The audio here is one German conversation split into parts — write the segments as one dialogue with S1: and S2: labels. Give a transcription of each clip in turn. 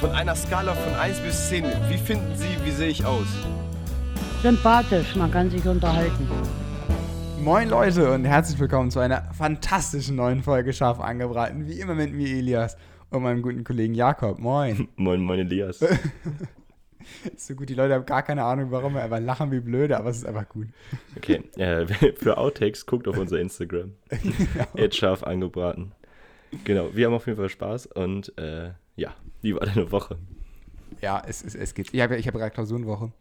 S1: Von einer Skala von 1 bis 10, wie finden Sie, wie sehe ich aus?
S2: Sympathisch, man kann sich unterhalten.
S3: Moin Leute und herzlich willkommen zu einer fantastischen neuen Folge Scharf angebraten. Wie immer mit mir Elias und meinem guten Kollegen Jakob. Moin.
S4: Moin, moin Elias.
S3: Ist so gut, die Leute haben gar keine Ahnung, warum wir einfach lachen wie blöde, aber es ist einfach gut.
S4: Okay, äh, für Outtakes guckt auf unser Instagram.
S3: Genau.
S4: Jetzt scharf angebraten. Genau, wir haben auf jeden Fall Spaß und äh, ja, wie war deine Woche?
S3: Ja, es, es, es geht. Ich habe ich hab gerade Klausurenwoche.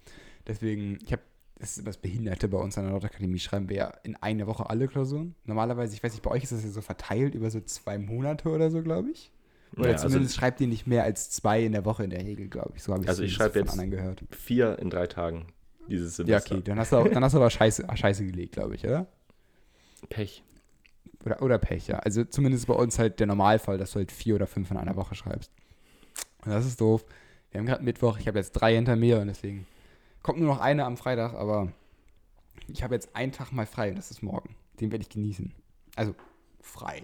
S3: Deswegen, ich habe, das ist das Behinderte bei uns an der Nordakademie, schreiben wir ja in einer Woche alle Klausuren. Normalerweise, ich weiß nicht, bei euch ist das ja so verteilt über so zwei Monate oder so, glaube ich. Oder
S4: Ja, also-
S3: zumindest schreibt ihr nicht mehr als zwei in der Woche in der Regel, glaube ich. So habe ich
S4: Also ich schreibe
S3: von
S4: jetzt-
S3: anderen gehört.
S4: Vier in drei Tagen dieses
S3: Ja,
S4: Semester.
S3: okay, dann hast du, auch, dann hast du aber Scheiße, Scheiße gelegt, glaube ich, oder?
S4: Pech.
S3: Oder, oder Pech, ja. Also zumindest bei uns halt der Normalfall, dass du halt vier oder fünf in einer Woche schreibst. Und das ist doof. Wir haben gerade Mittwoch, ich habe jetzt drei hinter mir und deswegen kommt nur noch eine am Freitag, aber ich habe jetzt einen Tag mal frei und das ist morgen. Den werde ich genießen. Also frei.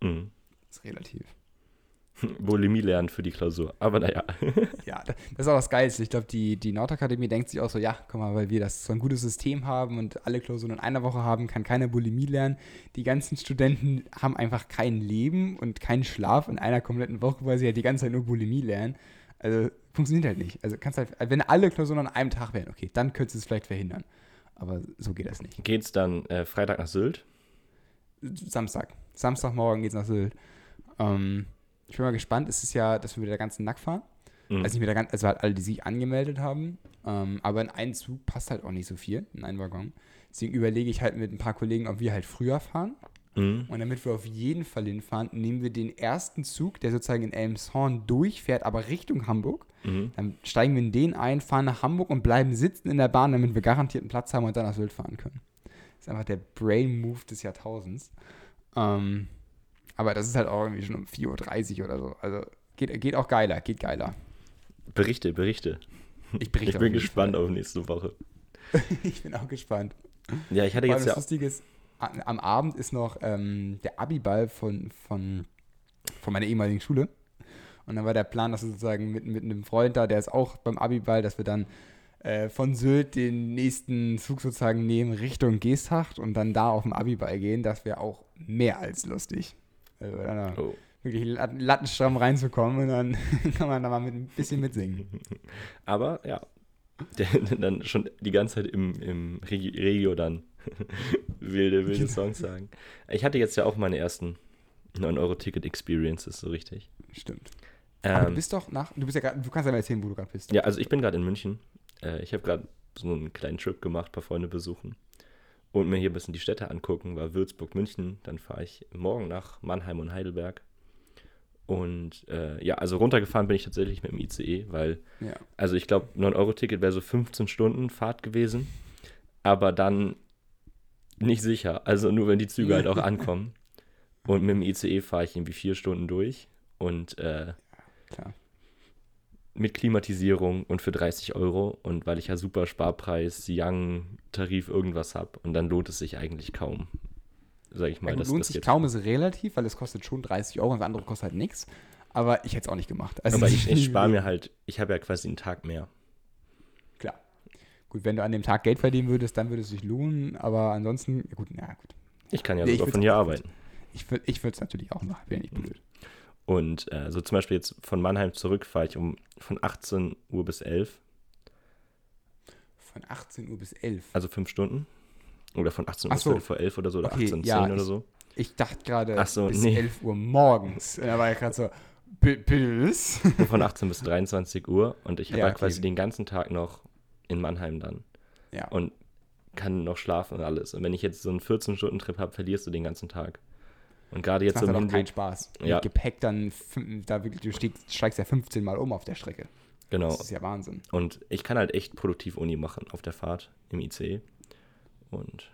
S4: Mhm.
S3: ist relativ.
S4: Bulimie lernen für die Klausur. Aber naja.
S3: Ja, da- das ist auch das Geilste. Ich glaube, die, die Nordakademie denkt sich auch so, ja, guck mal, weil wir das so ein gutes System haben und alle Klausuren in einer Woche haben, kann keiner Bulimie lernen. Die ganzen Studenten haben einfach kein Leben und keinen Schlaf in einer kompletten Woche, weil sie ja die ganze Zeit nur Bulimie lernen. Also funktioniert halt nicht. Also kannst halt, wenn alle Klausuren an einem Tag wären, okay, dann könntest du es vielleicht verhindern. Aber so geht das nicht.
S4: Geht's dann äh, Freitag nach Sylt?
S3: Samstag. Samstagmorgen geht's nach Sylt. Ähm, ich bin mal gespannt. Es ist ja, dass wir mit der ganzen Nack fahren.
S4: Mhm.
S3: Also nicht mit der ganzen, also halt alle, die sich angemeldet haben. Ähm, aber in einen Zug passt halt auch nicht so viel, in einen Waggon. Deswegen überlege ich halt mit ein paar Kollegen, ob wir halt früher fahren.
S4: Mhm.
S3: Und damit wir auf jeden Fall hinfahren, nehmen wir den ersten Zug, der sozusagen in Elmshorn durchfährt, aber Richtung Hamburg.
S4: Mhm.
S3: Dann steigen wir in den ein, fahren nach Hamburg und bleiben sitzen in der Bahn, damit wir garantiert einen Platz haben und dann nach Sylt fahren können. Das ist einfach der Brain-Move des Jahrtausends. Ähm, aber das ist halt auch irgendwie schon um 4.30 Uhr oder so. Also geht, geht auch geiler, geht geiler.
S4: Berichte, Berichte.
S3: Ich berichte
S4: Ich bin gespannt auf nächste Woche.
S3: Fall. Ich bin auch gespannt.
S4: Ja, ich hatte jetzt
S3: das
S4: ja.
S3: Lustige ist, a- am Abend ist noch ähm, der Abiball von, von, von meiner ehemaligen Schule. Und dann war der Plan, dass wir sozusagen mit, mit einem Freund da, der ist auch beim Abiball, dass wir dann äh, von Sylt den nächsten Zug sozusagen nehmen Richtung Geesthacht und dann da auf dem Abiball gehen. Das wäre auch mehr als lustig. Also dann da
S4: Oh.
S3: wirklich lat- lattenstramm reinzukommen und dann kann man da mal mit ein bisschen mitsingen.
S4: Aber ja, dann schon die ganze Zeit im, im Regi- Regio dann wilde, wilde Songs sagen. Ich hatte jetzt ja auch meine ersten 9-Euro-Ticket-Experiences, so richtig.
S3: Stimmt. Aber du
S4: Ähm,
S3: bist doch nach, du bist ja grad, du kannst ja mal erzählen, wo du gerade bist.
S4: ja, also ich bin gerade in München. Äh, ich habe gerade so einen kleinen Trip gemacht, ein paar Freunde besuchen und mir hier ein bisschen die Städte angucken. War Würzburg, München. Dann fahre ich morgen nach Mannheim und Heidelberg. Und äh, ja, also runtergefahren bin ich tatsächlich mit dem ICE, weil
S3: Ja.
S4: Also ich glaube, 9-Euro-Ticket wäre so 15 Stunden Fahrt gewesen, aber dann nicht sicher. Also nur wenn die Züge halt auch ankommen. Und mit dem ICE fahre ich irgendwie vier Stunden durch und äh,
S3: Klar.
S4: Mit Klimatisierung und für 30 Euro und weil ich ja super Sparpreis, Young, Tarif irgendwas habe und dann lohnt es sich eigentlich kaum, sage ich mal.
S3: Ja, gut,
S4: dass
S3: lohnt
S4: das
S3: sich kaum ist relativ, weil es kostet schon 30 Euro und das andere kostet halt nichts. Aber ich hätte es auch nicht gemacht. Also
S4: Aber ich, ich spare mir halt, ich habe ja quasi einen Tag mehr.
S3: Klar. Gut, wenn du an dem Tag Geld verdienen würdest, dann würde es sich lohnen. Aber ansonsten, ja gut, na gut.
S4: Ich kann ja
S3: Nee,
S4: sogar von hier arbeiten.
S3: Ich, würd- ich würde es natürlich auch machen, wäre nicht
S4: Mhm. Und äh, so zum Beispiel jetzt von Mannheim zurück fahre ich um von 18 Uhr bis 11,
S3: Von 18 Uhr bis 11.
S4: also fünf Stunden. Oder von 18 Uhr bis
S3: so.
S4: Viertel vor 11 oder so, oder
S3: Okay,
S4: 18, 10
S3: ja,
S4: oder
S3: ich-
S4: so.
S3: Ich dachte gerade
S4: so,
S3: bis
S4: nee.
S3: 11 Uhr morgens. Da war ich gerade so, "Bi- bis?
S4: Von 18 bis 23 Uhr. Und ich habe
S3: Ja,
S4: halt
S3: okay.
S4: quasi den ganzen Tag noch in Mannheim dann.
S3: Ja.
S4: Und kann noch schlafen und alles. Und wenn ich jetzt so einen 14-Stunden-Trip habe, verlierst du den ganzen Tag. Und gerade
S3: Das
S4: jetzt
S3: macht
S4: so
S3: halt
S4: im
S3: auch keinen
S4: Hinblick,
S3: Spaß.
S4: Ja.
S3: Mit Gepäck dann, da wirklich, du steigst, steigst ja 15 Mal um auf der Strecke.
S4: genau.
S3: Das ist ja Wahnsinn.
S4: Und ich kann halt echt produktiv Uni machen auf der Fahrt im IC. Und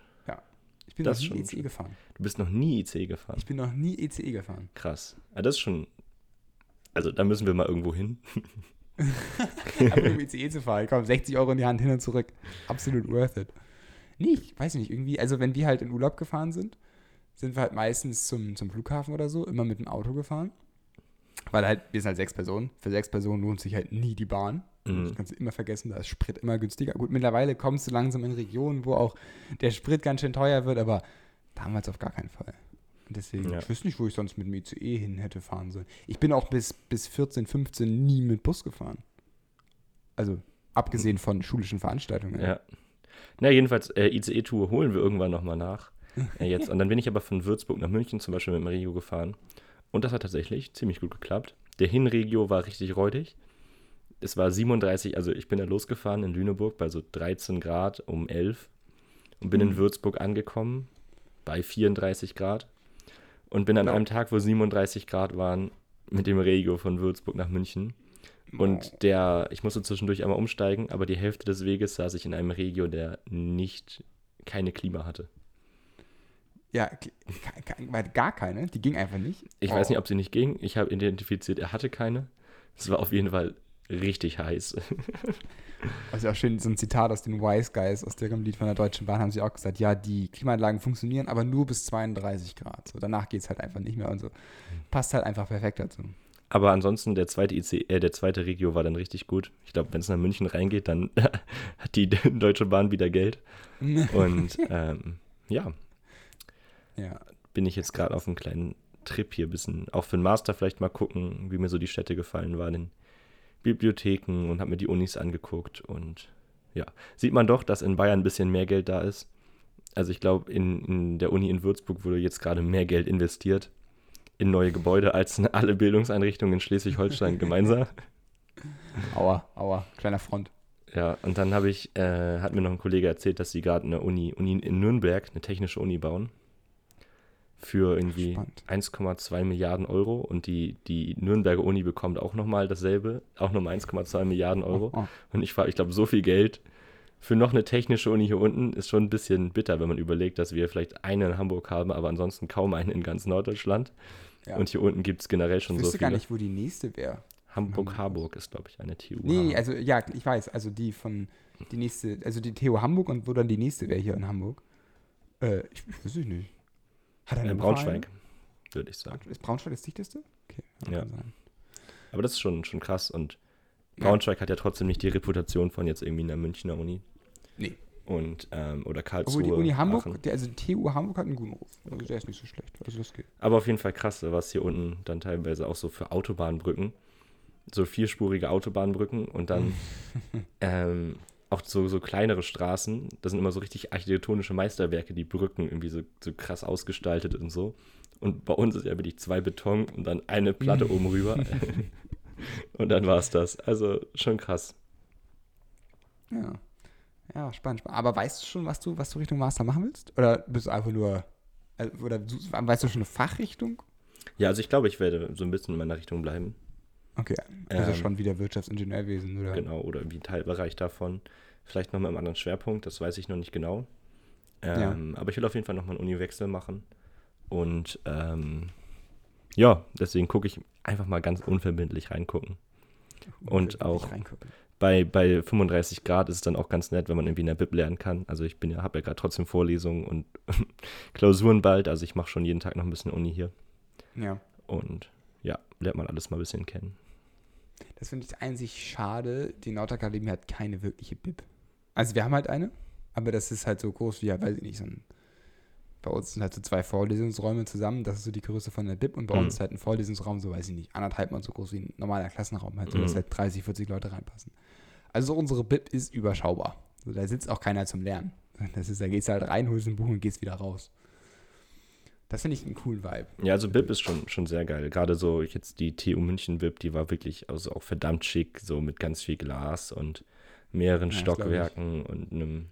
S3: Ich bin
S4: Das
S3: noch nie
S4: schön.
S3: gefahren.
S4: du bist noch nie IC gefahren.
S3: Ich bin noch nie ECE gefahren.
S4: Krass. Ja, das ist schon. Also da müssen wir mal irgendwo hin.
S3: Einfach um ICE zu fahren. Komm, 60 Euro in die Hand hin und zurück. Absolut worth it. Nee, ich weiß nicht, irgendwie, also wenn wir halt in Urlaub gefahren sind, sind wir halt meistens zum, zum Flughafen oder so, immer mit dem Auto gefahren. Weil halt, wir sind halt sechs Personen. Für sechs Personen lohnt sich halt nie die Bahn.
S4: Mhm.
S3: Das kannst du immer vergessen, da ist Sprit immer günstiger. Gut, mittlerweile kommst du langsam in Regionen, wo auch der Sprit ganz schön teuer wird, aber damals auf gar keinen Fall. Und deswegen,
S4: Ja.
S3: ich wüsste nicht, wo ich sonst mit dem ICE hin hätte fahren sollen. Ich bin auch bis, bis 14, 15 nie mit Bus gefahren. Also, abgesehen von schulischen Veranstaltungen.
S4: Ja. Na, jedenfalls, äh, ICE-Tour holen wir irgendwann nochmal nach. Äh, jetzt. Und dann bin ich aber von Würzburg nach München zum Beispiel mit dem Regio gefahren. Und das hat tatsächlich ziemlich gut geklappt. Der Hinregio war richtig räudig. Es war 37, also ich bin da losgefahren in Lüneburg bei so 13 Grad um 11 und bin in
S3: Mhm.
S4: Würzburg angekommen bei 34 Grad und bin an einem Tag, wo 37 Grad waren, mit dem Regio von Würzburg nach München. Und der, ich musste zwischendurch einmal umsteigen, aber die Hälfte des Weges saß ich in einem Regio, der nicht, keine Klima hatte.
S3: Ja, gar keine, die ging einfach nicht.
S4: Ich weiß nicht, ob sie nicht ging. Ich habe identifiziert, er hatte keine. Es war auf jeden Fall richtig heiß.
S3: Also auch schön, so ein Zitat aus den Wise Guys, aus deren Lied von der Deutschen Bahn, haben sie auch gesagt, ja, die Klimaanlagen funktionieren, aber nur bis 32 Grad. So, danach geht es halt einfach nicht mehr und so. Passt halt einfach perfekt dazu.
S4: Aber ansonsten, der zweite IC, äh, der zweite Regio war dann richtig gut. Ich glaube, wenn es nach München reingeht, dann hat die Deutsche Bahn wieder Geld. Und ähm, ja,
S3: Ja,
S4: bin ich jetzt gerade auf einem kleinen Trip hier, bisschen auch für den Master vielleicht mal gucken, wie mir so die Städte gefallen waren in Bibliotheken und habe mir die Unis angeguckt und ja, sieht man doch, dass in Bayern ein bisschen mehr Geld da ist. Also ich glaube, in, in der Uni in Würzburg wurde jetzt gerade mehr Geld investiert in neue Gebäude als in alle Bildungseinrichtungen in Schleswig-Holstein gemeinsam.
S3: aua, aua, kleiner Front.
S4: Ja, und dann habe ich, äh, hat mir noch ein Kollege erzählt, dass sie gerade eine Uni, Uni in Nürnberg, eine technische Uni bauen. Für irgendwie
S3: Spannend.
S4: 1,2 Milliarden Euro. Und die, die Nürnberger Uni bekommt auch nochmal dasselbe, auch nochmal 1,2 Milliarden Euro.
S3: Oh, oh.
S4: Und ich ich glaube, so viel Geld für noch eine technische Uni hier unten ist schon ein bisschen bitter, wenn man überlegt, dass wir vielleicht eine in Hamburg haben, aber ansonsten kaum eine in ganz Norddeutschland.
S3: Ja.
S4: Und hier unten gibt es generell schon
S3: ich
S4: so
S3: wüsste
S4: viele.
S3: gar nicht, wo die nächste wäre.
S4: Hamburg-Harburg ist, glaube ich, eine TU.
S3: Nee, nee, also ja, ich weiß, also die von, die nächste, also die TU Hamburg und wo dann die nächste wäre hier in Hamburg. Äh, ich weiß ich nicht. Hat er
S4: äh, Braunschweig, würde ich sagen.
S3: Ist Braunschweig das dichteste? Okay,
S4: Ja. Aber das ist schon, schon krass. Und
S3: Ja.
S4: Braunschweig hat ja trotzdem nicht die Reputation von jetzt irgendwie einer Münchner Uni.
S3: Nee.
S4: Und, ähm, oder Karlsruhe.
S3: Obwohl die Uni Hamburg, die, also die TU Hamburg hat einen guten Ruf. Also der ist nicht so schlecht. Also das geht.
S4: Aber auf jeden Fall krass, was hier unten dann teilweise auch so für Autobahnbrücken, so vierspurige Autobahnbrücken und dann ähm, auch so, so kleinere Straßen. Das sind immer so richtig architektonische Meisterwerke, die Brücken irgendwie so, so krass ausgestaltet und so. Und bei uns ist ja wirklich zwei Beton und dann eine Platte oben rüber. und dann war es das. Also schon krass.
S3: Ja. Ja, spannend, spannend. Aber weißt du schon, was du, was du Richtung Master machen willst? Oder bist du einfach nur, also, oder weißt du schon eine Fachrichtung?
S4: Ja, also ich glaube, ich werde so ein bisschen in meiner Richtung bleiben.
S3: Okay, also
S4: Ähm,
S3: schon wieder Wirtschaftsingenieurwesen, oder?
S4: Genau, oder irgendwie ein Teilbereich davon. Vielleicht noch mit einem anderen Schwerpunkt, das weiß ich noch nicht genau. Ähm, Aber ich will auf jeden Fall nochmal einen Uniwechsel machen. Und ähm, ja, deswegen gucke ich einfach mal ganz unverbindlich reingucken. und
S3: Nicht
S4: auch-
S3: reingucken.
S4: Bei, bei 35 Grad ist es dann auch ganz nett, wenn man irgendwie in der Bib lernen kann. Also ich bin ja, habe ja gerade trotzdem Vorlesungen und Klausuren bald. Also ich mache schon jeden Tag noch ein bisschen Uni hier.
S3: Ja.
S4: Und ja, lernt man alles mal ein bisschen kennen.
S3: Das finde ich einzig schade. Die Nautakademie hat keine wirkliche Bib. Also wir haben halt eine, aber das ist halt so groß wie, ja, weiß ich nicht, so ein. Bei uns sind halt so zwei Vorlesungsräume zusammen. Das ist so die Größe von der Bib. Und bei
S4: Mhm.
S3: uns ist halt ein Vorlesungsraum, so weiß ich nicht, anderthalb Mal so groß wie ein normaler Klassenraum, halt, so dass
S4: Mhm.
S3: halt 30, 40 Leute reinpassen. Also unsere Bib ist überschaubar. So, da sitzt auch keiner zum Lernen. Das ist, da gehst du halt rein, holst ein Buch und gehst wieder raus. Das finde ich einen coolen Vibe.
S4: Ja, also BIP ist schon, schon sehr geil. Gerade so jetzt die TU München BIP, die war wirklich also auch verdammt schick, so mit ganz viel Glas und mehreren
S3: Ja.
S4: Stockwerken und einem.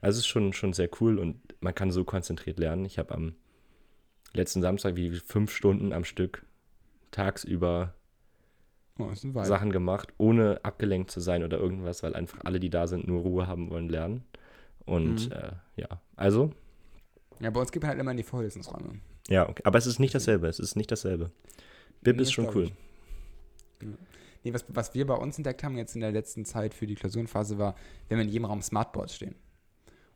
S4: Also es ist schon, schon sehr cool und man kann so konzentriert lernen. Ich habe am letzten Samstag wie fünf Stunden am Stück tagsüber
S3: Oh.
S4: Sachen gemacht, ohne abgelenkt zu sein oder irgendwas, weil einfach alle, die da sind, nur Ruhe haben wollen, lernen. Und
S3: Mhm.
S4: äh, ja, also,
S3: Ja, bei uns man halt immer in die Vorlesungsräume.
S4: ja, okay. aber es ist nicht dasselbe. Es ist nicht dasselbe. BIP
S3: Nee,
S4: ist schon cool.
S3: Nee, was, was wir bei uns entdeckt haben jetzt in der letzten Zeit für die Klausurenphase war, wir haben in jedem Raum Smartboards stehen.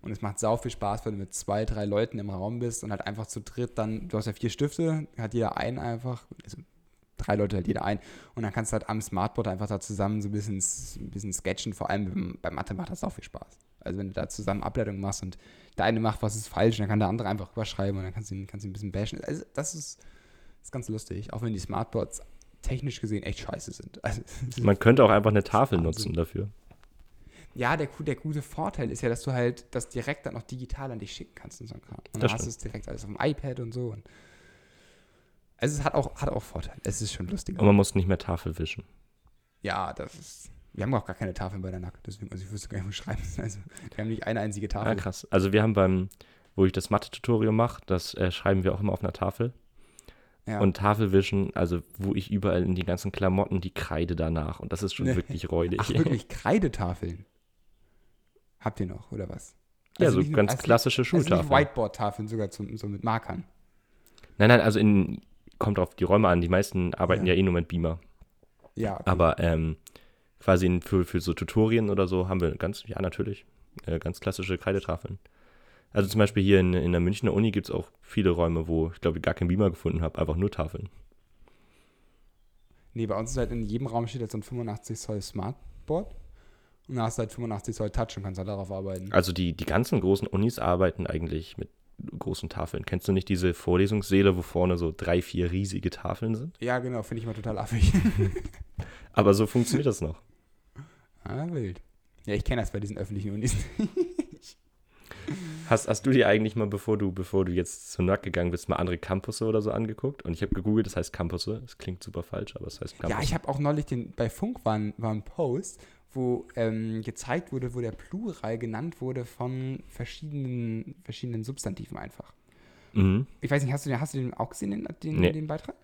S3: Und es macht sau viel Spaß, wenn du mit zwei, drei Leuten im Raum bist und halt einfach zu dritt dann, du hast ja vier Stifte, hat jeder einen einfach, also drei Leute halt jeder ein. Und dann kannst du halt am Smartboard einfach da zusammen so ein bisschen, ein bisschen sketchen. Vor allem bei Mathe macht das auch viel Spaß. Also wenn du da zusammen Ableitungen machst und der eine macht, was ist falsch, dann kann der andere einfach überschreiben und dann kannst du ihn, kannst ihn ein bisschen bashen. Also das ist, das ist ganz lustig, auch wenn die Smartboards technisch gesehen echt scheiße sind. Also,
S4: Man könnte auch einfach eine Tafel nutzen dafür.
S3: ja, der, der gute Vorteil ist ja, dass du halt das direkt dann auch digital an dich schicken kannst und so. Und dann
S4: Das
S3: hast du es direkt alles auf dem iPad und so. Und also es hat auch, hat auch Vorteile. Es ist schon lustig.
S4: Und man muss nicht mehr Tafel wischen.
S3: Ja, das ist. Wir haben auch gar keine Tafeln bei der Nack, deswegen, also ich wüsste gar nicht, wo schreiben. Also, wir haben nicht eine einzige Tafel.
S4: Ja, krass. Also wir haben beim, wo ich das Mathe-Tutorial mache, das äh, schreiben wir auch immer auf einer Tafel.
S3: Ja.
S4: Und Tafelwischen, also wo ich überall in die ganzen Klamotten die Kreide danach. Und das ist schon
S3: Nee.
S4: wirklich räudig.
S3: Ach, wirklich, Kreidetafeln. Habt ihr noch, oder was?
S4: Ja,
S3: Also
S4: so
S3: nur-
S4: ganz
S3: also
S4: klassische
S3: nicht- Also
S4: Schultafeln.
S3: Whiteboard-Tafeln, sogar zum, so mit Markern.
S4: Nein, nein, also in, kommt auf die Räume an. Die meisten arbeiten
S3: Ja.
S4: ja, eh nur mit Beamer.
S3: Ja, okay.
S4: Aber ähm, quasi für, für so Tutorien oder so haben wir ganz, ja natürlich, äh, ganz klassische Kreidetafeln. Also zum Beispiel hier in, in der Münchner Uni gibt es auch viele Räume, wo ich glaube, ich gar keinen Beamer gefunden habe, einfach nur Tafeln.
S3: Nee, bei uns ist halt in jedem Raum steht jetzt so ein 85 Zoll Smartboard. Und da hast du halt 85 Zoll Touch und kannst halt darauf arbeiten.
S4: Also die, die ganzen großen Unis arbeiten eigentlich mit großen Tafeln. Kennst du nicht diese Vorlesungssäle, wo vorne so drei, vier riesige Tafeln sind?
S3: Ja, genau, finde ich mal total affig.
S4: Aber so funktioniert das noch.
S3: ah, wild. Ja, ich kenne das bei diesen öffentlichen Unis.
S4: Hast, hast du dir eigentlich mal, bevor du, bevor du jetzt zur NAC gegangen bist, mal andere Campusse oder so angeguckt? Und ich habe gegoogelt, das heißt Campusse. Das klingt super falsch, aber es heißt Campus.
S3: Ja, ich habe auch neulich den, bei Funk war ein, war ein Post, wo ähm, gezeigt wurde, wo der Plural genannt wurde von verschiedenen, verschiedenen Substantiven einfach.
S4: Mhm.
S3: Ich weiß nicht, hast du den, hast du den auch gesehen, den, den,
S4: Nee.
S3: den Beitrag?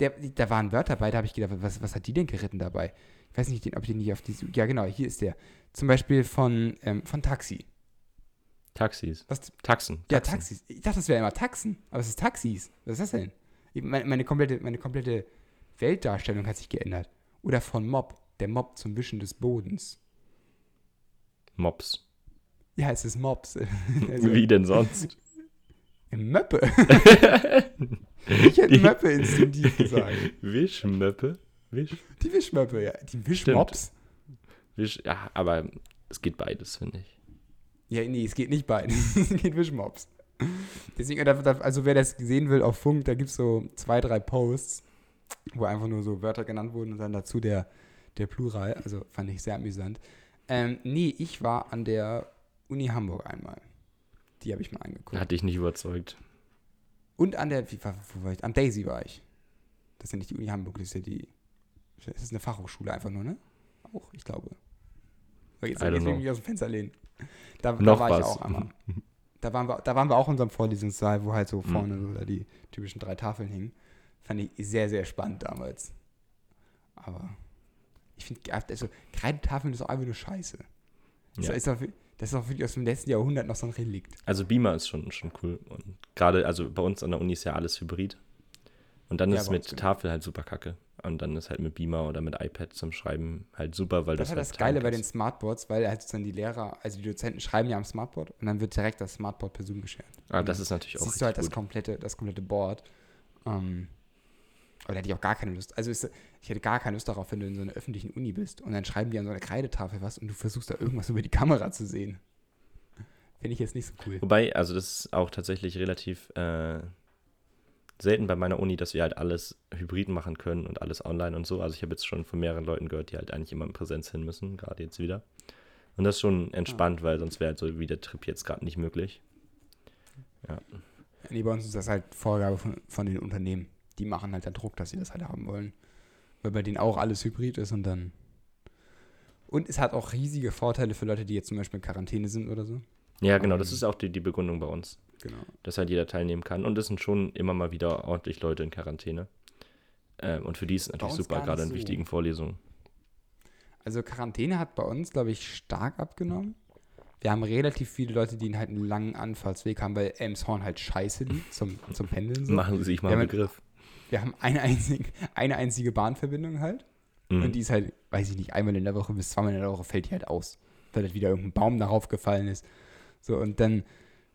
S3: Der, da waren Wörter bei, da habe ich gedacht, was, was hat die denn geritten dabei? Ich weiß nicht, ob ich den nicht auf die. Ja, genau, hier ist der. Zum Beispiel von, ähm, von Taxi.
S4: Taxis.
S3: Was,
S4: Taxen.
S3: ja,
S4: Taxen.
S3: Taxis. Ich dachte, das wäre immer Taxen, aber es ist Taxis. Was ist das denn? Meine, meine, komplette, meine komplette Weltdarstellung hat sich geändert. Oder von Mob, der Mob zum Wischen des Bodens.
S4: Mops.
S3: Ja, es ist Mobs. Also,
S4: Wie denn sonst?
S3: Möppe. ich hätte
S4: Die-
S3: Möppe instinktiv gesagt.
S4: Wischmöppe? Wisch?
S3: Die Wischmöppe, ja. Die Wischmops.
S4: Wisch, ja, aber es geht beides, finde ich.
S3: Ja, nee, es geht nicht beides. es geht Wischmops. Deswegen, also wer das sehen will auf Funk, da gibt es so zwei, drei Posts, wo einfach nur so Wörter genannt wurden und dann dazu der, der Plural. Also fand ich sehr amüsant. Ähm, nee, ich war an der Uni Hamburg einmal. Die habe ich mal angeguckt.
S4: Hat dich nicht überzeugt.
S3: Und an der, wie war, wo war ich? Am Daisy war ich. Das ist ja nicht die Uni Hamburg, das ist ja die, das ist eine Fachhochschule einfach nur, ne? Auch, ich glaube. So, Jetzt, jetzt will ich mich aus dem Fenster lehnen. Da, da war ich
S4: was.
S3: auch einmal. Da waren, wir, da waren wir auch in unserem Vorlesungssaal, wo halt so
S4: Mhm.
S3: vorne so da die typischen drei Tafeln hingen. Fand ich sehr, sehr spannend damals. Aber ich finde, also, Kreidetafeln ist auch einfach nur scheiße. Das,
S4: Ja.
S3: ist auch, das ist auch wirklich aus dem letzten Jahrhundert noch so ein Relikt.
S4: Also Beamer ist schon, schon cool. Und gerade, also bei uns an der Uni ist ja alles Hybrid. Und dann
S3: Ja,
S4: ist mit
S3: genau.
S4: Tafel halt super kacke. Und dann ist halt mit Beamer oder mit iPad zum Schreiben halt super, weil
S3: Das
S4: das,
S3: ist halt das
S4: halt
S3: Geile bei den
S4: ist.
S3: Smartboards, weil halt dann die Lehrer, also die Dozenten schreiben ja am Smartboard und dann wird direkt das Smartboard per Zoom geshared.
S4: Ah, das ist natürlich auch
S3: Siehst du halt
S4: richtig
S3: das
S4: gut.
S3: komplette, das komplette Board. Ähm, aber da hätte ich auch gar keine Lust. Also ist, ich hätte gar keine Lust darauf, wenn du in so einer öffentlichen Uni bist und dann schreiben die an so einer Kreidetafel was und du versuchst da irgendwas über die Kamera zu sehen. Finde ich jetzt nicht so cool.
S4: Wobei, also das ist auch tatsächlich relativ äh, selten bei meiner Uni, dass wir halt alles hybrid machen können und alles online und so. Also ich habe jetzt schon von mehreren Leuten gehört, die halt eigentlich immer in Präsenz hin müssen, gerade jetzt wieder. Und das ist schon entspannt, weil sonst wäre halt so wie der Trip jetzt gerade nicht möglich.
S3: Nee, bei uns ist das halt Vorgabe von, von den Unternehmen. Die machen halt dann Druck, dass sie das halt haben wollen. Weil bei denen auch alles hybrid ist und dann. Und es hat auch riesige Vorteile für Leute, die jetzt zum Beispiel in Quarantäne sind oder so.
S4: Ja, genau, das
S3: Ähm.
S4: ist auch die, die Begründung bei uns,
S3: Genau.
S4: dass halt jeder teilnehmen kann. Und es sind schon immer mal wieder ordentlich Leute in Quarantäne. Ähm, und für die ist es natürlich super, gerade in
S3: so.
S4: wichtigen Vorlesungen.
S3: Also Quarantäne hat bei uns, glaube ich, stark abgenommen. Wir haben relativ viele Leute, die halt einen langen Anfahrtsweg haben, weil Elmshorn halt scheiße liegt zum, zum Pendeln. So.
S4: Machen Sie sich mal einen Begriff.
S3: Wir haben eine einzige, eine einzige Bahnverbindung halt.
S4: Mhm.
S3: Und die ist halt, weiß ich nicht, einmal in der Woche bis zweimal in der Woche fällt die halt aus. Weil halt wieder irgendein Baum darauf gefallen ist. So, und dann,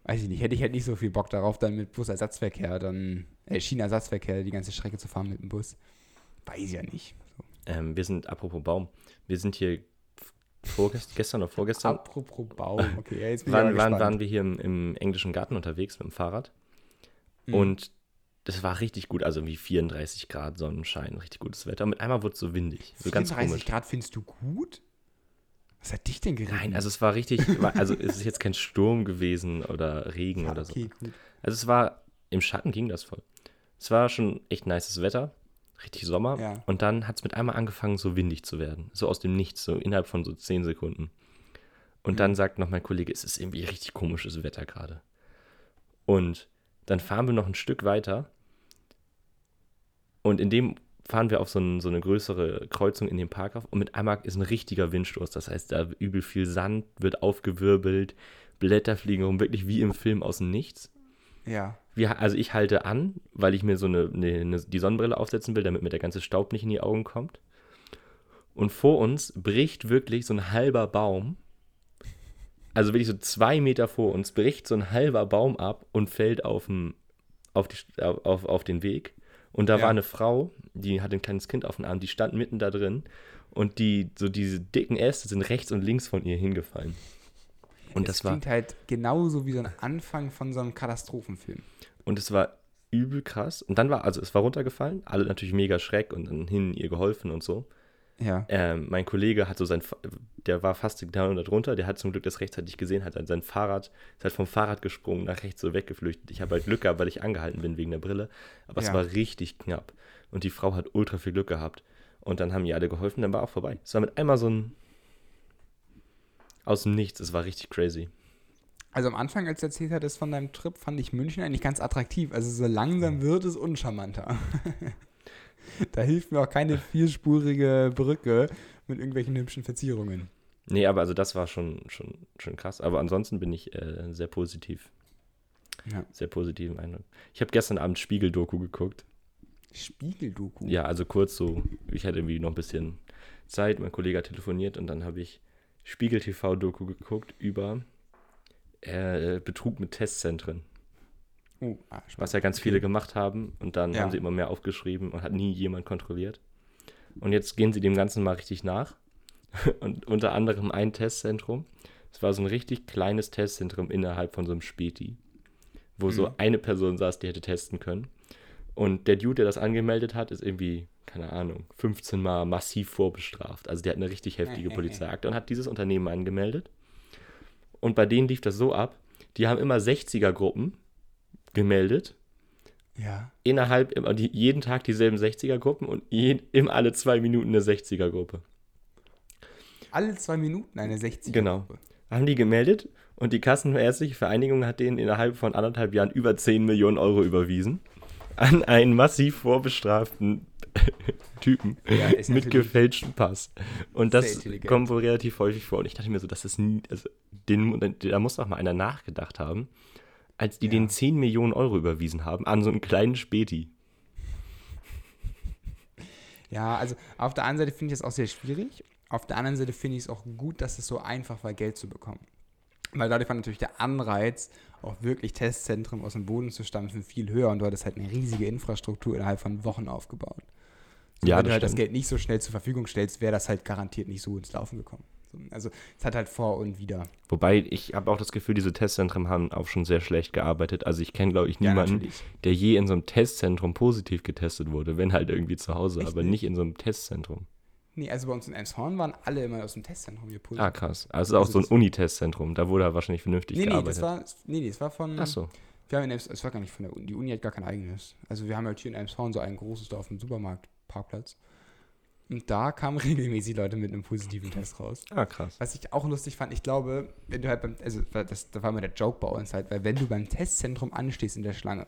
S3: weiß ich nicht, hätte ich halt nicht so viel Bock darauf, dann mit Busersatzverkehr, dann, äh, Schienenersatzverkehr die ganze Strecke zu fahren mit dem Bus. weiß ich ja nicht.
S4: Ähm, wir sind, apropos Baum, wir sind hier gestern oder vorgestern,
S3: Apropos Baum, okay, ja, jetzt bin ich
S4: waren,
S3: aber
S4: waren, waren wir hier im, im englischen Garten unterwegs mit dem Fahrrad.
S3: Mhm.
S4: Und das war richtig gut, also wie 34 Grad Sonnenschein, richtig gutes Wetter. Und mit einmal wurde es so windig, so ganz
S3: 34
S4: komisch.
S3: Grad findest du gut? Was hat dich denn geritten?
S4: Nein, also es war richtig, also es ist jetzt kein Sturm gewesen oder Regen
S3: ja,
S4: oder so.
S3: okay, gut.
S4: Also es war, im Schatten ging das voll. Es war schon echt nices Wetter, richtig Sommer.
S3: Ja.
S4: Und dann hat es mit einmal angefangen, so windig zu werden. So aus dem Nichts, so innerhalb von so 10 Sekunden. Und
S3: Mhm.
S4: dann sagt noch mein Kollege, es ist irgendwie richtig komisches Wetter gerade. Und dann fahren wir noch ein Stück weiter. Und in dem fahren wir auf so, ein, so eine größere Kreuzung in den Park auf. Und mit einmal ist ein richtiger Windstoß. Das heißt, da übel viel Sand wird aufgewirbelt, Blätter fliegen rum, wirklich wie im Film aus dem Nichts.
S3: Ja.
S4: Wir, also ich halte an, weil ich mir so eine, eine, die Sonnenbrille aufsetzen will, damit mir der ganze Staub nicht in die Augen kommt. Und vor uns bricht wirklich so ein halber Baum, also wirklich so zwei Meter vor uns, bricht so ein halber Baum ab und fällt auf, dem, auf, die, auf, auf den Weg. Und da
S3: Ja.
S4: war eine Frau, die hat ein kleines Kind auf dem Arm, die stand mitten da drin und die, so diese dicken Äste sind rechts und links von ihr hingefallen. Und
S3: es
S4: das war.
S3: klingt halt genauso wie so ein Anfang von so einem Katastrophenfilm.
S4: Und es war übel krass. Und dann war, also es war runtergefallen, alle natürlich mega Schreck und dann hin ihr geholfen und so.
S3: Ja.
S4: Ähm, mein Kollege hat so sein, der war fast genau darunter, der hat zum Glück das rechtzeitig gesehen, hat sein Fahrrad, ist halt vom Fahrrad gesprungen, nach rechts so weggeflüchtet. Ich habe halt Glück gehabt, weil ich angehalten bin wegen der Brille. Aber
S3: Ja.
S4: es war richtig knapp. Und die Frau hat ultra viel Glück gehabt. Und dann haben die alle geholfen, dann war auch vorbei. Es war mit einmal so ein aus dem Nichts, es war richtig crazy.
S3: Also am Anfang, als du erzählt hattest von deinem Trip, fand ich München eigentlich ganz attraktiv. Also so langsam wird es uncharmanter. da hilft mir auch keine vierspurige Brücke mit irgendwelchen hübschen Verzierungen.
S4: Nee, aber also das war schon, schon, schon krass. Aber ansonsten bin ich äh, sehr positiv.
S3: Ja.
S4: Sehr positiven Eindruck. Ich habe gestern Abend Spiegel-Doku geguckt.
S3: Spiegeldoku.
S4: Ja, also kurz so, ich hatte irgendwie noch ein bisschen Zeit, mein Kollege hat telefoniert und dann habe ich Spiegel-TV-Doku geguckt über äh, Betrug mit Testzentren.
S3: Oh, ah,
S4: Was ja ganz viele gemacht haben und dann
S3: Ja.
S4: haben sie immer mehr aufgeschrieben und hat nie jemand kontrolliert. Und jetzt gehen sie dem Ganzen mal richtig nach. Und unter anderem ein Testzentrum. Es war so ein richtig kleines Testzentrum innerhalb von so einem Späti, wo so
S3: Mhm.
S4: eine Person saß, die hätte testen können. Und der Dude, der das angemeldet hat, ist irgendwie, keine Ahnung, 15 Mal massiv vorbestraft. Also der hat eine richtig heftige Polizeiakte und hat dieses Unternehmen angemeldet. Und bei denen lief das so ab, die haben immer 60er-Gruppen gemeldet
S3: Ja.
S4: innerhalb immer die, jeden Tag dieselben 60er-Gruppen und je, immer alle zwei Minuten eine 60er-Gruppe.
S3: Alle zwei Minuten eine 60
S4: Genau. Haben die gemeldet und die Kassenärztliche Vereinigung hat denen innerhalb von anderthalb Jahren über 10 Millionen Euro überwiesen an einen massiv vorbestraften Typen
S3: Ja,
S4: mit
S3: natürlich
S4: gefälschtem Pass. Und das kommt wohl relativ häufig vor. Und ich dachte mir so, das ist nie, also den, da muss doch mal einer nachgedacht haben, als die
S3: Ja.
S4: denen 10 Millionen Euro überwiesen haben an so einen kleinen Späti.
S3: Ja, also auf der einen Seite finde ich das auch sehr schwierig. Auf der anderen Seite finde ich es auch gut, dass es so einfach war, Geld zu bekommen. Weil dadurch war natürlich der Anreiz, auch wirklich Testzentren aus dem Boden zu stampfen, viel höher und du hattest halt eine riesige Infrastruktur innerhalb von Wochen aufgebaut. So,
S4: Ja,
S3: wenn du
S4: das
S3: halt das
S4: stimmt.
S3: Geld nicht so schnell zur Verfügung stellst, wäre das halt garantiert nicht so ins Laufen gekommen. So, Also es hat halt vor und wieder.
S4: Wobei ich habe auch das Gefühl, diese Testzentren haben auch schon sehr schlecht gearbeitet. Also ich kenne, glaube ich,
S3: Ja,
S4: niemanden,
S3: natürlich.
S4: der je in so einem Testzentrum positiv getestet wurde, wenn halt irgendwie zu Hause,
S3: Echt
S4: aber
S3: nicht?
S4: in so einem Testzentrum.
S3: Nee, also bei uns in Elmshorn waren alle immer aus dem Testzentrum hier positiv.
S4: Ah, krass. Also ist auch
S3: Also
S4: so ein Unitestzentrum, da wurde er wahrscheinlich vernünftig
S3: nee, nee,
S4: gearbeitet.
S3: das war, nee, nee, das war von.
S4: Ach so.
S3: Wir haben in Elms, es war gar nicht von der Uni. Die Uni hat gar kein eigenes. Also wir haben halt hier in Elmshorn so ein großes Dorf mit Supermarktparkplatz. Und da kamen regelmäßig Leute mit einem positiven Test raus.
S4: Ah, krass.
S3: Was ich auch lustig fand, ich glaube, wenn du halt beim, also das, das war immer der Joke bei uns halt, weil wenn du beim Testzentrum anstehst in der Schlange,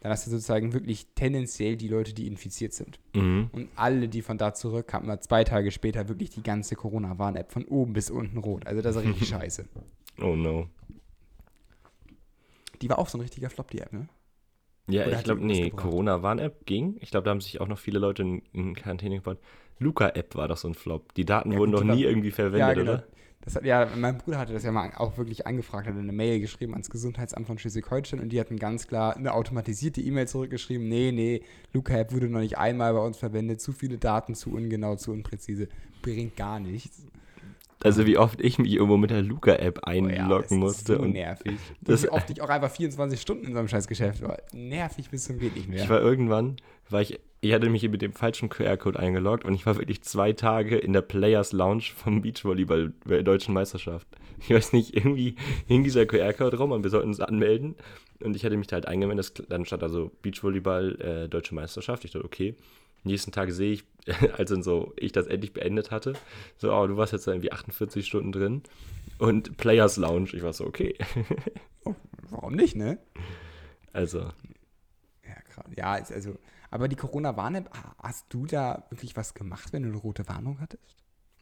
S3: dann hast du sozusagen wirklich tendenziell die Leute, die infiziert sind.
S4: Mhm.
S3: Und alle, die von da zurückkamen, war zwei Tage später wirklich die ganze Corona-Warn-App von oben bis unten rot. Also das ist richtig scheiße.
S4: Oh no.
S3: Die war auch so ein richtiger Flop, die App, ne?
S4: Ja,
S3: Oder
S4: ich glaube, nee? Corona-Warn-App ging. Ich glaube, da haben sich auch noch viele Leute in, in Quarantäne gebaut. Luca-App war doch so ein Flop. Die Daten
S3: Ja,
S4: wurden doch nie irgendwie verwendet,
S3: Ja, genau.
S4: oder?
S3: Das hat, ja, mein Bruder hatte das ja mal auch wirklich angefragt, hat eine Mail geschrieben ans Gesundheitsamt von Schleswig-Holstein und die hatten ganz klar eine automatisierte E-Mail zurückgeschrieben. Nee, nee, Luca-App wurde noch nicht einmal bei uns verwendet, zu viele Daten, zu ungenau, zu unpräzise, bringt gar nichts.
S4: Also wie oft ich mich irgendwo mit der Luca-App
S3: Oh ja, das
S4: einloggen
S3: ist
S4: musste.
S3: So
S4: und
S3: nervig.
S4: das-
S3: Das wie oft ich auch einfach 24 Stunden in so einem scheiß Geschäft war. Nervig bis zum geht nicht mehr.
S4: ich war irgendwann, war ich, ich hatte mich mit dem falschen QR-Code eingeloggt und ich war wirklich zwei Tage in der Players Lounge vom Beachvolleyball der deutschen Meisterschaft. Ich weiß nicht, irgendwie hing dieser QR-Code rum und wir sollten uns anmelden. Und ich hatte mich da halt eingemeldet, dann stand also Beachvolleyball äh, deutsche Meisterschaft. Ich dachte, okay. Nächsten Tag sehe ich, als dann so ich das endlich beendet hatte, so, oh, du warst jetzt irgendwie 48 Stunden drin. Und Players Lounge, ich war so, okay.
S3: Warum nicht, ne?
S4: Also,
S3: Ja, krass. Ja, ist also, aber die Corona-Warn-App, hast du da wirklich was gemacht, wenn du eine rote Warnung hattest?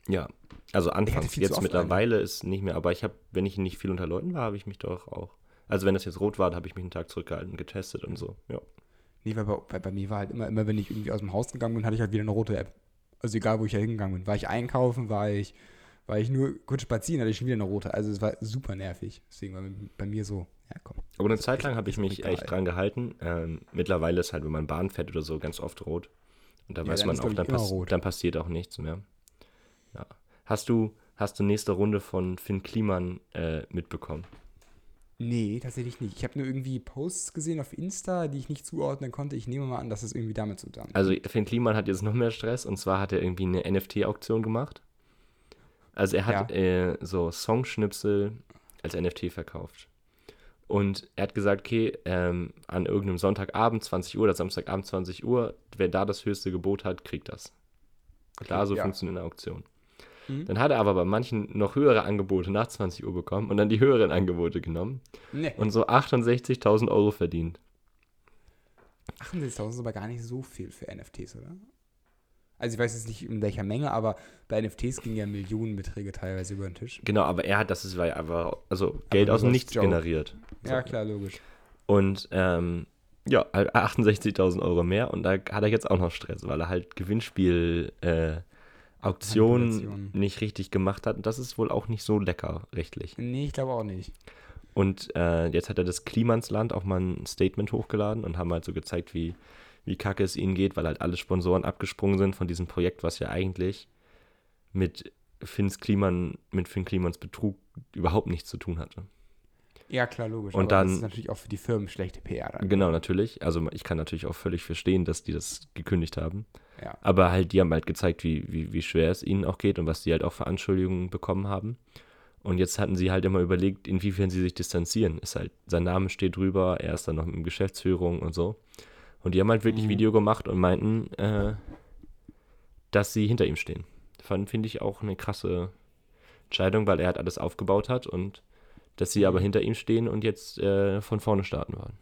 S4: Ja, also anfangs, jetzt mittlerweile ist nicht mehr, aber ich habe, wenn ich nicht viel unter Leuten war, habe ich mich doch auch, also wenn das jetzt rot war, habe ich mich einen Tag zurückgehalten, getestet und so, ja.
S3: Nee, weil bei, bei, bei mir war halt immer, immer, wenn ich irgendwie aus dem Haus gegangen bin, hatte ich halt wieder eine rote App. Also egal, wo ich da hingegangen bin. War ich einkaufen, war ich, war ich nur kurz spazieren, hatte ich schon wieder eine rote. Also es war super nervig. Deswegen war bei mir so, ja komm.
S4: Aber eine Zeit lang habe ich mich echt dran gehalten. Ähm, mittlerweile ist halt, wenn man Bahn fährt oder so, ganz oft rot. Und da
S3: Ja,
S4: weiß
S3: dann
S4: man auch, dann, pass
S3: rot.
S4: dann passiert auch nichts mehr. Ja. Hast du, hast du nächste Runde von Finn Kliman äh, mitbekommen?
S3: Nee, tatsächlich nicht. Ich habe nur irgendwie Posts gesehen auf Insta, die ich nicht zuordnen konnte. Ich nehme mal an, dass es irgendwie damit zusammen.
S4: Also Finn Kliman hat jetzt noch mehr Stress und zwar hat er irgendwie eine NFT-Auktion gemacht. Also er hat äh, so Songschnipsel als NFT verkauft. Und er hat gesagt, okay, ähm, an irgendeinem Sonntagabend 20 Uhr oder Samstagabend 20 Uhr, wer da das höchste Gebot hat, kriegt das. Klar, so
S3: ja.
S4: funktioniert eine Auktion.
S3: Mhm.
S4: Dann hat er aber bei manchen noch höhere Angebote nach 20 Uhr bekommen und dann die höheren Angebote genommen
S3: Nee.
S4: und so 68.000 Euro verdient.
S3: 68.000 ist aber gar nicht so viel für NFTs, oder? Also ich weiß jetzt nicht in welcher Menge, aber bei NFTs gingen ja Millionenbeträge teilweise über den Tisch.
S4: Genau, aber er hat, das ist, weil er einfach, also Geld aus dem Nichts
S3: Joke.
S4: generiert.
S3: Ja,
S4: So.
S3: klar, logisch.
S4: Und ähm, ja, halt 68.000 Euro mehr und da hat er jetzt auch noch Stress, weil er halt Gewinnspiel äh, Auktionen
S3: Manipulation.
S4: nicht richtig gemacht hat. Und das ist wohl auch nicht so lecker rechtlich.
S3: Nee, ich glaube auch nicht.
S4: Und äh, jetzt hat er das Klimansland auch mal ein Statement hochgeladen und haben halt so gezeigt, wie, wie kacke es ihnen geht, weil halt alle Sponsoren abgesprungen sind von diesem Projekt, was ja eigentlich mit Finns Kliman, mit Finn Klimans Betrug überhaupt nichts zu tun hatte.
S3: Ja, klar, logisch.
S4: Und dann-
S3: das ist natürlich auch für die Firmen schlechte PR dann.
S4: Genau, natürlich. Also ich kann natürlich auch völlig verstehen, dass die das gekündigt haben.
S3: Ja.
S4: Aber halt, die haben halt gezeigt, wie, wie, wie schwer es ihnen auch geht und was die halt auch für Anschuldigungen bekommen haben. Und jetzt hatten sie halt immer überlegt, inwiefern sie sich distanzieren. Ist halt, sein Name steht drüber, er ist dann noch in Geschäftsführung und so. Und die haben halt wirklich
S3: Mhm.
S4: Video gemacht und meinten, äh, dass sie hinter ihm stehen. Fand, finde ich auch eine krasse Entscheidung, weil er halt alles aufgebaut hat und dass sie aber
S3: Mhm.
S4: hinter ihm stehen und jetzt äh, von vorne starten wollen.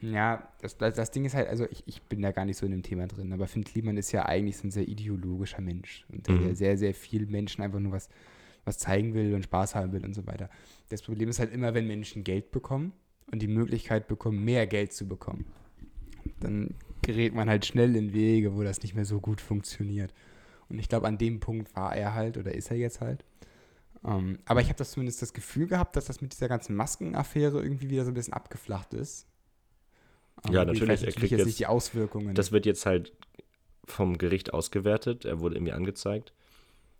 S3: Ja, das, das, das Ding ist halt, also ich, ich bin da gar nicht so in dem Thema drin, aber Finn Kliman ist ja eigentlich so ein sehr ideologischer Mensch und der
S4: Mhm.
S3: sehr, sehr viel Menschen einfach nur was, was zeigen will und Spaß haben will und so weiter. Das Problem ist halt immer, wenn Menschen Geld bekommen und die Möglichkeit bekommen, mehr Geld zu bekommen, dann gerät man halt schnell in Wege, wo das nicht mehr so gut funktioniert. Und ich glaube, an dem Punkt war er halt oder ist er jetzt halt. Ähm, aber ich habe das zumindest das Gefühl gehabt, dass das mit dieser ganzen Maskenaffäre irgendwie wieder so ein bisschen abgeflacht ist.
S4: Ja,
S3: Ähm, ich
S4: natürlich, er kriegt
S3: jetzt
S4: jetzt-
S3: nicht die Auswirkungen.
S4: Das wird jetzt halt vom Gericht ausgewertet. Er wurde irgendwie angezeigt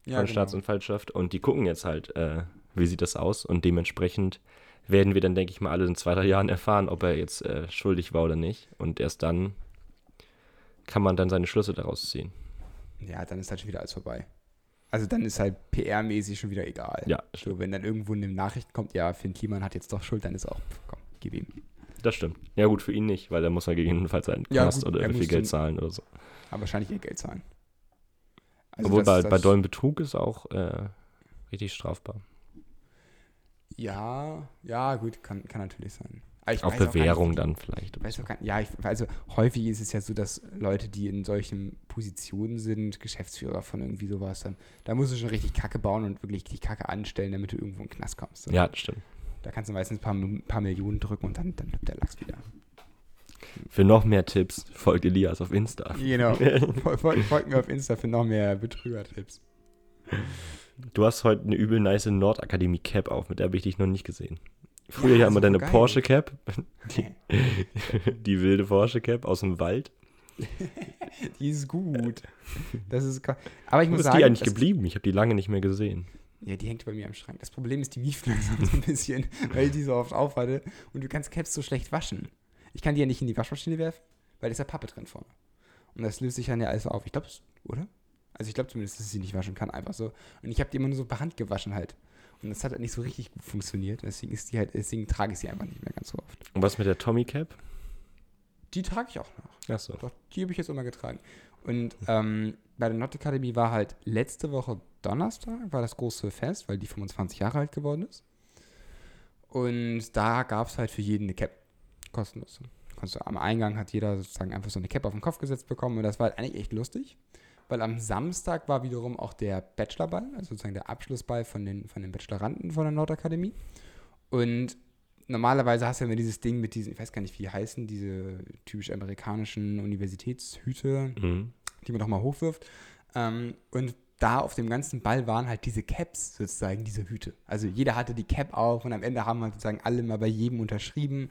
S3: ja,
S4: von
S3: genau.
S4: Staatsanwaltschaft. Und die gucken jetzt halt, äh, wie sieht das aus. Und dementsprechend werden wir dann, denke ich mal, alle in zwei, drei Jahren erfahren, ob er jetzt äh, schuldig war oder nicht. Und erst dann kann man dann seine Schlüsse daraus ziehen.
S3: Ja, dann ist halt schon wieder alles vorbei. Also dann ist halt PR-mäßig schon wieder egal.
S4: Ja,
S3: So, wenn dann irgendwo in den Nachrichten kommt, ja, Finn Kliman hat jetzt doch Schuld, dann ist auch, komm, gib ihm.
S4: das stimmt. Ja, gut, für ihn nicht, weil da muss er gegebenenfalls einen
S3: Ja,
S4: Knast
S3: gut,
S4: oder
S3: er
S4: irgendwie
S3: muss
S4: Geld zahlen oder so.
S3: Aber wahrscheinlich ihr Geld zahlen. Also
S4: Obwohl
S3: das-
S4: bei, bei
S3: das-
S4: dollen Betrug ist auch äh, richtig strafbar.
S3: Ja, ja, gut, kann, kann natürlich sein. Ich
S4: Auf Bewährung
S3: nicht,
S4: dann vielleicht.
S3: Weiß auch gar, ja, ich, also häufig ist es ja so, dass Leute, die in solchen Positionen sind, Geschäftsführer von irgendwie sowas, dann, da musst du schon richtig Kacke bauen und wirklich die Kacke anstellen, damit du irgendwo in den Knast kommst.
S4: Ja, das stimmt.
S3: Da kannst du meistens ein paar, paar Millionen drücken und dann, dann läuft der Lachs wieder.
S4: Für noch mehr Tipps folgt Elias auf Insta.
S3: Genau. Fol- Folgt mir auf Insta für noch mehr Betrüger-Tipps.
S4: Du hast heute eine übel nice Nordakademie Cap auf, mit der habe ich dich noch nicht gesehen. Früher ja immer deine
S3: geil.
S4: Porsche Cap, die wilde Porsche Cap aus dem Wald.
S3: Die ist gut. Das ist Aber ich
S4: Wo
S3: muss
S4: ist
S3: sagen,
S4: die eigentlich geblieben? Ich habe die lange nicht mehr gesehen.
S3: Ja, die hängt bei mir am Schrank. Das Problem ist, die mieft langsam so ein bisschen, weil ich die so oft aufhatte. Und du kannst Caps so schlecht waschen. Ich kann die ja nicht in die Waschmaschine werfen, weil da ist ja Pappe drin vorne. Und das löst sich dann ja alles auf. Ich glaube, oder? Also ich glaube zumindest, dass ich sie nicht waschen kann, einfach so. Und ich habe die immer nur so per Hand gewaschen halt. Und das hat halt nicht so richtig gut funktioniert. Deswegen ist die halt, deswegen trage ich sie einfach nicht mehr ganz so oft.
S4: Und was mit der Tommy Cap?
S3: Die trage ich auch noch.
S4: Achso.
S3: Doch, die habe ich jetzt immer getragen. Und ähm, bei der Not Academy war halt letzte Woche Donnerstag, war das große Fest, weil die 25 Jahre alt geworden ist. Und da gab es halt für jeden eine Cap. Kostenlos. Konntest du, am Eingang hat jeder sozusagen einfach so eine Cap auf den Kopf gesetzt bekommen und das war halt eigentlich echt lustig. Weil am Samstag war wiederum auch der Bachelorball, also sozusagen der Abschlussball von den, von den Bacheloranden von der Nordakademie. Und normalerweise hast du ja immer dieses Ding mit diesen, ich weiß gar nicht, wie die heißen, diese typisch amerikanischen Universitätshüte,
S4: Mhm.
S3: die man doch mal hochwirft. Ähm, und da auf dem ganzen Ball waren halt diese Caps sozusagen, diese Hüte. Also jeder hatte die Cap auf und am Ende haben halt sozusagen alle mal bei jedem unterschrieben.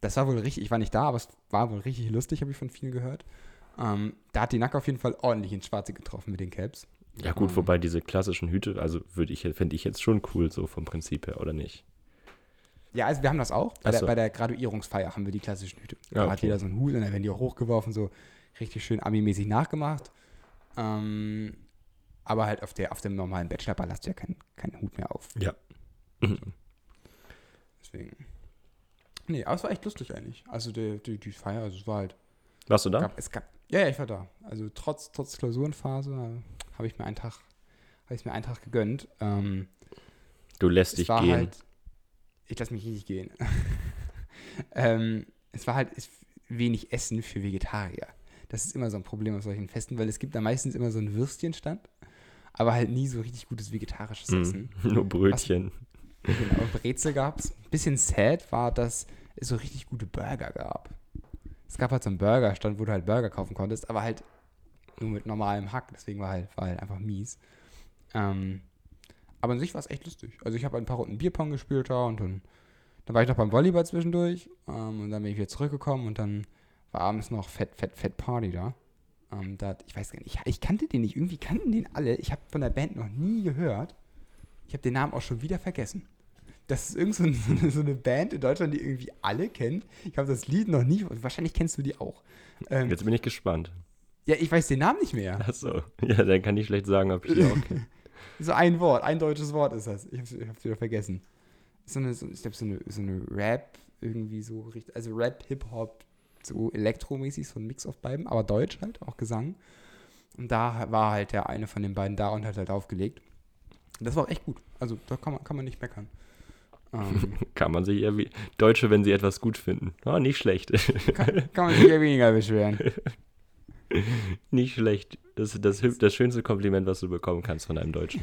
S3: Das war wohl richtig, ich war nicht da, aber es war wohl richtig lustig, habe ich von vielen gehört. Ähm, da hat die Nack auf jeden Fall ordentlich ins Schwarze getroffen mit den Caps.
S4: Ja gut,
S3: Ähm,
S4: wobei diese klassischen Hüte, also würde ich, finde ich jetzt schon cool, so vom Prinzip her, oder nicht?
S3: Ja, also wir haben das auch. Bei,
S4: Ach
S3: der,
S4: so.
S3: bei der Graduierungsfeier haben wir die klassischen Hüte. Da hat
S4: okay.
S3: jeder so einen Hut und dann werden die auch hochgeworfen, so richtig schön Ami-mäßig nachgemacht. Ähm, aber halt auf, der, auf dem normalen Bachelorball hast du ja keinen, keinen Hut mehr auf.
S4: Ja.
S3: Deswegen. Nee, aber es war echt lustig eigentlich. Also die, die, die Feier, also es war halt.
S4: Warst du da?
S3: Gab, es gab, ja, ja, ich war da. Also trotz, trotz Klausurenphase äh, habe ich mir einen Tag, habe ich mir einen Tag gegönnt. Ähm,
S4: Du lässt dich gehen.
S3: halt. Ich lasse mich richtig gehen. ähm, es war halt es, wenig Essen für Vegetarier. Das ist immer so ein Problem auf solchen Festen, weil es gibt da meistens immer so einen Würstchenstand, aber halt nie so richtig gutes vegetarisches Essen.
S4: Mhm. Nur Brötchen.
S3: Genau, Brezel gab es. Ein bisschen sad war, dass es so richtig gute Burger gab. Es gab halt so einen Burgerstand, wo du halt Burger kaufen konntest, aber halt nur mit normalem Hack. Deswegen war halt, war halt einfach mies. Ähm, aber an sich war es echt lustig. Also ich habe ein paar Runden Bierpong gespielt da und dann, dann war ich noch beim Volleyball zwischendurch. Ähm, und dann bin ich wieder zurückgekommen und dann war abends noch Fett, Fett, Fett Party da. Ähm, da ich weiß gar nicht, ich, ich kannte den nicht. Irgendwie kannten den alle. Ich habe von der Band noch nie gehört. Ich habe den Namen auch schon wieder vergessen. Das ist irgend so, ein, so, eine, so eine Band in Deutschland, die irgendwie alle kennt. Ich habe das Lied noch nie, wahrscheinlich kennst du die auch. Ähm,
S4: Jetzt bin ich gespannt.
S3: ja, ich weiß den Namen nicht mehr.
S4: Achso. Ja, dann kann ich schlecht sagen, ob ich die auch kenne.
S3: So ein Wort, ein deutsches Wort ist das. Ich hab's, ich hab's wieder vergessen. So eine, so, ich glaube, so eine, so eine Rap, irgendwie so richtig, also Rap, Hip-Hop, so elektromäßig, so ein Mix auf beiden, aber Deutsch halt, auch Gesang. Und da war halt der eine von den beiden da und hat halt aufgelegt. Das war auch echt gut. Also da kann man, kann man nicht meckern. Ähm,
S4: Kann man sich eher wie. Deutsche, wenn sie etwas gut finden. Oh, nicht schlecht.
S3: kann, kann man sich ja weniger beschweren.
S4: nicht schlecht. Das ist das, das schönste Kompliment, was du bekommen kannst von einem Deutschen.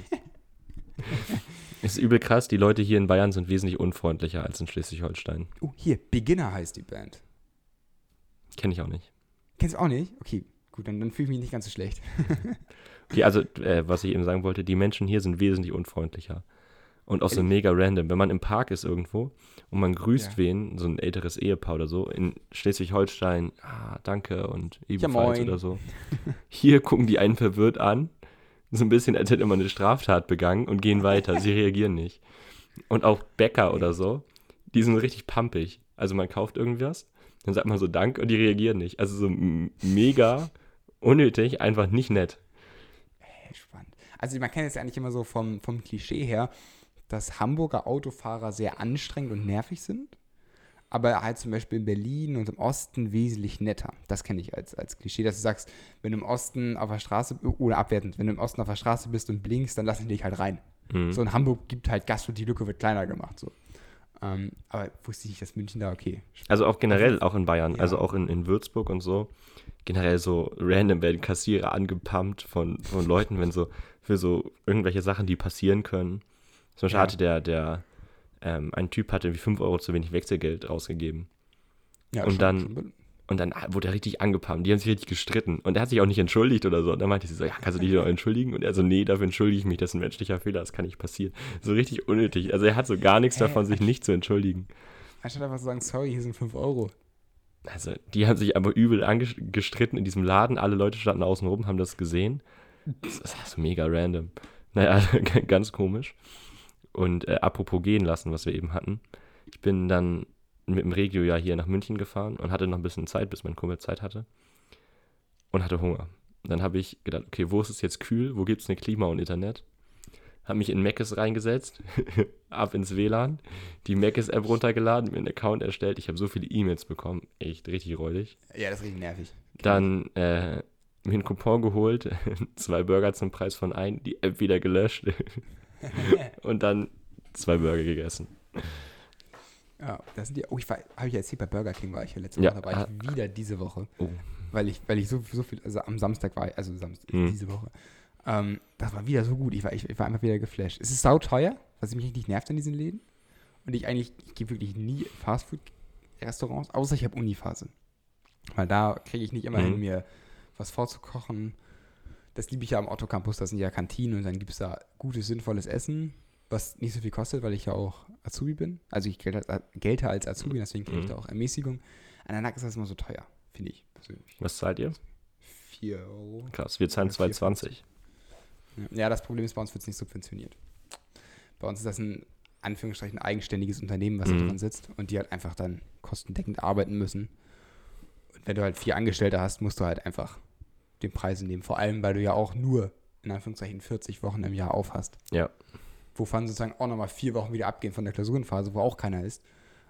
S4: ist übel krass. Die Leute hier in Bayern sind wesentlich unfreundlicher als in Schleswig-Holstein.
S3: Oh, hier, Beginner heißt die Band.
S4: Kenne ich auch nicht.
S3: Kennst du auch nicht? Okay, gut, dann, dann fühle ich mich nicht ganz so schlecht.
S4: Okay, also, äh, was ich eben sagen wollte, die Menschen hier sind wesentlich unfreundlicher. Und auch so mega random. Wenn man im Park ist irgendwo und man grüßt
S3: Ja.
S4: wen, so ein älteres Ehepaar oder so, in Schleswig-Holstein, ah, danke und ebenfalls
S3: moin.
S4: oder so. Hier gucken die einen verwirrt an, so ein bisschen, als hätte man eine Straftat begangen und gehen weiter. Sie reagieren nicht. Und auch Bäcker oder so, die sind richtig pumpig. Also man kauft irgendwas, dann sagt man so Dank und die reagieren nicht. Also so mega unnötig, einfach nicht nett.
S3: Hey, spannend. Also man kennt es ja eigentlich immer so vom, vom Klischee her, dass Hamburger Autofahrer sehr anstrengend und nervig sind, aber halt zum Beispiel in Berlin und im Osten wesentlich netter. Das kenne ich als, als Klischee, dass du sagst, wenn du im Osten auf der Straße, oder abwertend, wenn du im Osten auf der Straße bist und blinkst, dann lassen die dich halt rein.
S4: Mhm.
S3: So in Hamburg gibt halt Gas und die Lücke wird kleiner gemacht. So. Ähm, aber wusste ich nicht, dass München da okay.
S4: Also auch generell, auch in Bayern,
S3: Ja.
S4: also auch in, in Würzburg und so. Generell so random werden Kassierer angepumpt von, von Leuten, wenn so für so irgendwelche Sachen, die passieren können. Zum Beispiel
S3: Ja.
S4: hatte der, der ähm, ein Typ hatte wie 5 Euro zu wenig Wechselgeld rausgegeben.
S3: Ja,
S4: Und
S3: schon-
S4: dann-
S3: schon-
S4: Und dann wurde er richtig angepammt. Die haben sich richtig gestritten. Und er hat sich auch nicht entschuldigt oder so. Und dann meinte sie so, ja, kannst du dich noch entschuldigen? Und er so, nee, dafür entschuldige ich mich. Das ist ein menschlicher Fehler. Das kann nicht passieren. So richtig unnötig. Also er hat so gar nichts
S3: Hä?
S4: davon, sich nicht zu entschuldigen.
S3: Anstatt einfach zu sagen, sorry, hier sind 5 Euro.
S4: Also die haben sich aber übel anges- gestritten in diesem Laden. Alle Leute standen außen rum, haben das gesehen. Das ist also mega random. Naja, ganz komisch. Und äh, apropos gehen lassen, was wir eben hatten. Ich bin dann mit dem Regio ja hier nach München gefahren und hatte noch ein bisschen Zeit, bis mein Kumpel Zeit hatte. Und hatte Hunger. Dann habe ich gedacht, okay, wo ist es jetzt kühl? Wo gibt es eine Klima und Internet? Habe mich in Meckes reingesetzt, ab ins WLAN, die Meckes-App runtergeladen, mir einen Account erstellt. Ich habe so viele E-Mails bekommen, echt richtig räudig.
S3: Ja, das ist richtig nervig.
S4: Dann äh, mir einen Coupon geholt, zwei Burger zum Preis von ein, die App wieder gelöscht und dann zwei Burger gegessen.
S3: Ja, das sind die. Oh, ich war, habe ich erzählt, bei Burger King war ich ja letzte
S4: Ja,
S3: Woche, da war
S4: ah.
S3: ich wieder diese Woche.
S4: Oh.
S3: Weil ich, weil ich so, so viel, also am Samstag war ich, also Samstag,
S4: Mhm.
S3: diese Woche. Ähm, das war wieder so gut. Ich war, ich, ich war einfach wieder geflasht. Es ist sauteuer, was mich richtig nervt an diesen Läden. Und ich eigentlich, ich gehe wirklich nie in Fastfood-Restaurants, außer ich habe Uniphase. Weil da kriege ich nicht immer
S4: Mhm.
S3: hin, mir was vorzukochen. Das liebe ich ja am Otto Campus, da sind ja Kantinen und dann gibt es da gutes, sinnvolles Essen, was nicht so viel kostet, weil ich ja auch Azubi bin. Also ich gelte, gelte als Azubi, deswegen kriege ich
S4: Mhm.
S3: da auch Ermäßigung. An der Nack ist das immer so teuer, finde ich persönlich.
S4: Was zahlt ihr?
S3: 4 Euro.
S4: Krass, wir zahlen
S3: Ja, vier,
S4: 2,20.
S3: Ja, das Problem ist, bei uns wird es nicht subventioniert. Bei uns ist das ein Anführungsstrichen eigenständiges Unternehmen, was da
S4: Mhm.
S3: dran sitzt und die halt einfach dann kostendeckend arbeiten müssen. Und wenn du halt vier Angestellte hast, musst du halt einfach den Preis nehmen. Vor allem, weil du ja auch nur in Anführungszeichen 40 Wochen im Jahr auf hast.
S4: Ja.
S3: Wovon sozusagen auch nochmal vier Wochen wieder abgehen von der Klausurenphase, wo auch keiner ist.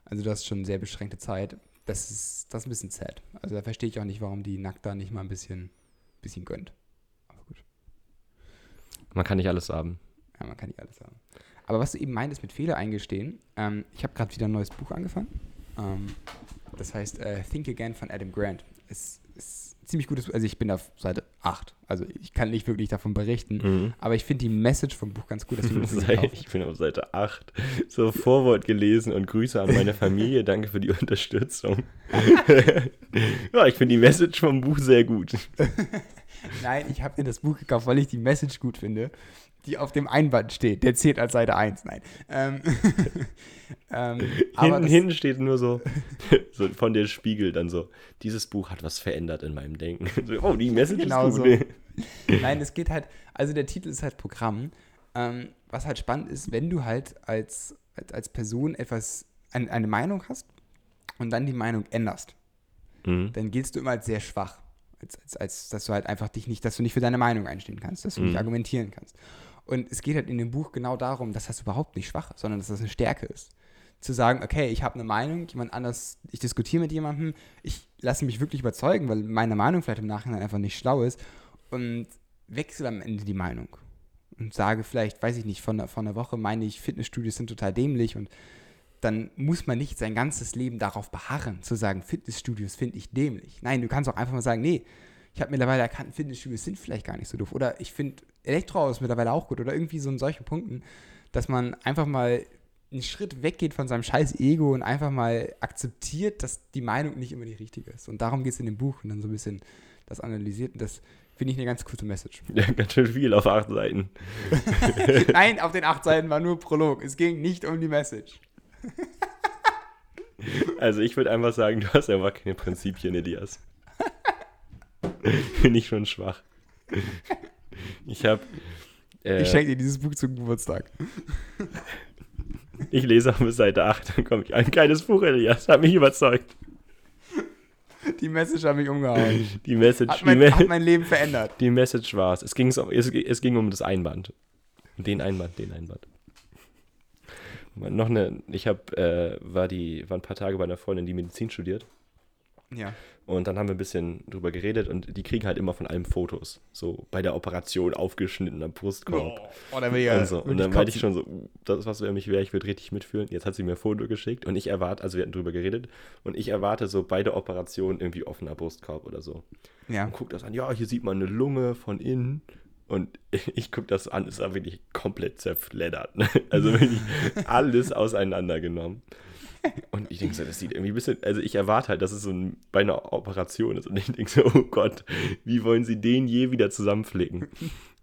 S3: Also das ist schon sehr beschränkte Zeit. Das ist, das ist ein bisschen sad. Also da verstehe ich auch nicht, warum die Nackt da nicht mal ein bisschen, bisschen gönnt. Aber gut.
S4: Man kann nicht alles haben.
S3: Ja, man kann nicht alles haben. Aber was du eben meintest mit Fehler eingestehen, ähm, ich habe gerade wieder ein neues Buch angefangen. Ähm, das heißt äh, Think Again von Adam Grant. Es ist ziemlich gutes. Also ich bin auf Seite 8. Also ich kann nicht wirklich davon berichten.
S4: Mhm.
S3: Aber ich finde die Message vom Buch ganz gut. Ich
S4: bin auf Seite 8. So Vorwort gelesen und Grüße an meine Familie. Danke für die Unterstützung. ja, ich finde die Message vom Buch sehr gut.
S3: Nein, ich habe mir das Buch gekauft, weil ich die Message gut finde, die auf dem Einband steht. Der zählt als Seite 1. Nein. Ähm, ähm, aber
S4: Hinten,
S3: das-
S4: hinten steht nur so, so von der Spiegel dann so, dieses Buch hat was verändert in meinem Denken. So, oh, die Message
S3: Genau
S4: ist
S3: so.
S4: gut.
S3: Nein, es geht halt, also der Titel ist halt Programm. Ähm, was halt spannend ist, wenn du halt als, als, als Person etwas, ein, eine Meinung hast und dann die Meinung änderst,
S4: Mhm.
S3: dann giltst du immer als sehr schwach. Als, als, als dass du halt einfach dich nicht, dass du nicht für deine Meinung einstehen kannst, dass du nicht
S4: Mhm.
S3: argumentieren kannst. Und es geht halt in dem Buch genau darum, dass das überhaupt nicht schwach ist, sondern dass das eine Stärke ist. Zu sagen, okay, ich habe eine Meinung, jemand anders, ich diskutiere mit jemandem, ich lasse mich wirklich überzeugen, weil meine Meinung vielleicht im Nachhinein einfach nicht schlau ist und wechsle am Ende die Meinung. Und sage vielleicht, weiß ich nicht, von, der- von einer Woche meine ich, Fitnessstudios sind total dämlich und dann muss man nicht sein ganzes Leben darauf beharren, zu sagen, Fitnessstudios finde ich dämlich. Nein, du kannst auch einfach mal sagen, nee, ich habe mittlerweile erkannt, Fitnessstudios sind vielleicht gar nicht so doof. Oder ich finde Elektroautos mittlerweile auch gut. Oder irgendwie so in solchen Punkten, dass man einfach mal einen Schritt weggeht von seinem scheiß Ego und einfach mal akzeptiert, dass die Meinung nicht immer die richtige ist. Und darum geht es in dem Buch und dann so ein bisschen das analysiert. Und das finde ich eine ganz gute Message.
S4: Ja, ganz schön viel auf acht Seiten.
S3: Nein, auf den acht Seiten war nur Prolog. Es ging nicht um die Message.
S4: Also ich würde einfach sagen, du hast einfach keine Prinzipien, Elias. Bin ich schon schwach. Ich habe. Äh,
S3: Ich schenke dir dieses Buch zum Geburtstag.
S4: ich lese auch bis Seite 8, dann komme ich. Ein kleines Buch, Elias, hat mich überzeugt.
S3: Die Message hat mich umgehauen.
S4: Die Message,
S3: Hat mein,
S4: Me
S3: hat mein Leben verändert.
S4: die Message war es. Um, es. es ging um das Einband. Den Einband, den Einband. Noch eine, ich habe, äh, war die, war ein paar Tage bei einer Freundin, die Medizin studiert.
S3: Ja.
S4: Und dann haben wir ein bisschen drüber geredet und die kriegen halt immer von allem Fotos. So bei der Operation aufgeschnittener Brustkorb.
S3: Oh, da will ich ja
S4: und, so. und dann meinte ich schon so, uh, das ist was für mich wäre, ich würde richtig mitfühlen. Jetzt hat sie mir ein Foto geschickt und ich erwarte, also wir hatten drüber geredet, und ich erwarte so bei der Operation irgendwie offener Brustkorb oder so.
S3: Ja.
S4: Und guckt das an, ja, hier sieht man eine Lunge von innen Und ich gucke das an, ist aber wirklich komplett zerfleddert. Ne? Also wirklich alles auseinandergenommen. Und ich denke so, das sieht irgendwie ein bisschen, also ich erwarte halt, dass es so ein, bei einer Operation ist. Und ich denke so, oh Gott, wie wollen sie den je wieder zusammenflicken?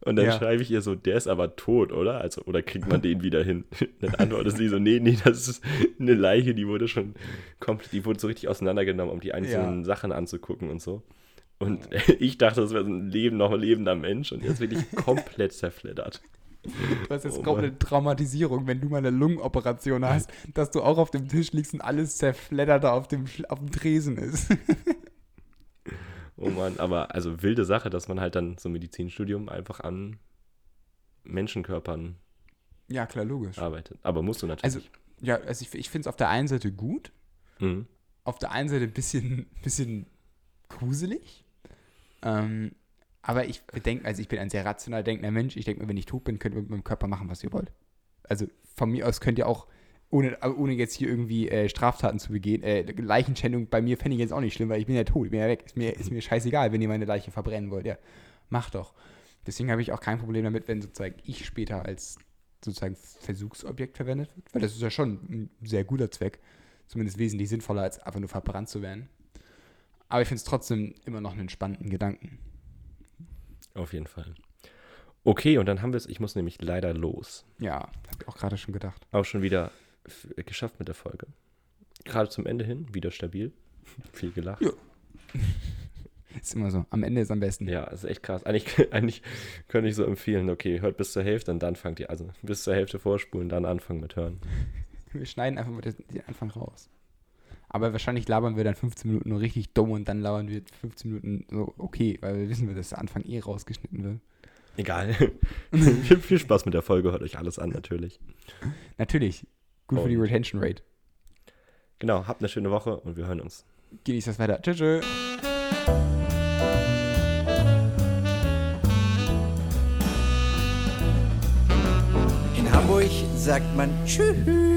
S4: Und dann
S3: Ja.
S4: schreibe ich ihr so, der ist aber tot, oder? Also, oder kriegt man den wieder hin? Dann antwortet sie so, nee, nee, das ist eine Leiche, die wurde schon komplett, die wurde so richtig auseinandergenommen, um die einzelnen
S3: Ja.
S4: Sachen anzugucken und so. Und ich dachte, das wäre so ein Leben, noch ein lebender Mensch und jetzt wirklich komplett zerfleddert.
S3: Du hast jetzt
S4: Oh
S3: komplett Traumatisierung, wenn du mal eine Lungenoperation hast, dass du auch auf dem Tisch liegst und alles zerfleddert auf dem, auf dem Tresen ist.
S4: Oh Mann, aber also wilde Sache, dass man halt dann so ein Medizinstudium einfach an Menschenkörpern
S3: ja, klar, logisch.
S4: arbeitet. Aber musst du
S3: Also,
S4: natürlich.
S3: ja, also ich, ich finde es auf der einen Seite gut,
S4: mhm.
S3: auf der einen Seite ein bisschen, bisschen gruselig. Ähm, aber ich bedenke, also ich bin ein sehr rational denkender Mensch. Ich denke mir, wenn ich tot bin, könnt ihr mit meinem Körper machen, was ihr wollt. Also von mir aus könnt ihr auch, ohne, ohne jetzt hier irgendwie äh, Straftaten zu begehen, äh, Leichenschändung bei mir fände ich jetzt auch nicht schlimm, weil ich bin ja tot, ich bin ja weg. Ist mir, ist mir scheißegal, wenn ihr meine Leiche verbrennen wollt. Ja, macht doch. Deswegen habe ich auch kein Problem damit, wenn sozusagen ich später als sozusagen Versuchsobjekt verwendet wird, weil das ist ja schon ein sehr guter Zweck. Zumindest wesentlich sinnvoller, als einfach nur verbrannt zu werden. Aber ich finde es trotzdem immer noch einen spannenden Gedanken.
S4: Auf jeden Fall. Okay, und dann haben wir es, ich muss nämlich leider los.
S3: Ja, habe ich auch gerade schon gedacht.
S4: Auch schon wieder f- geschafft mit der Folge. Gerade zum Ende hin, wieder stabil. Viel gelacht.
S3: Ja. Ist immer so. Am Ende ist am besten.
S4: Ja, ist echt krass. Eigentlich, eigentlich könnte ich so empfehlen, okay, hört bis zur Hälfte und dann fangt ihr, also bis zur Hälfte vorspulen, dann anfangen mit hören.
S3: Wir schneiden einfach mal den Anfang raus. Aber wahrscheinlich labern wir dann 15 Minuten nur richtig dumm und dann labern wir 15 Minuten so okay, weil wir wissen, dass der Anfang eh rausgeschnitten wird.
S4: Egal. viel, viel Spaß mit der Folge, hört euch alles an, natürlich.
S3: Natürlich. Gut für die Retention Rate.
S4: Genau, habt eine schöne Woche und wir hören uns.
S3: Genießt das weiter. Tschüss. tschüss.
S5: In Hamburg sagt man Tschüss.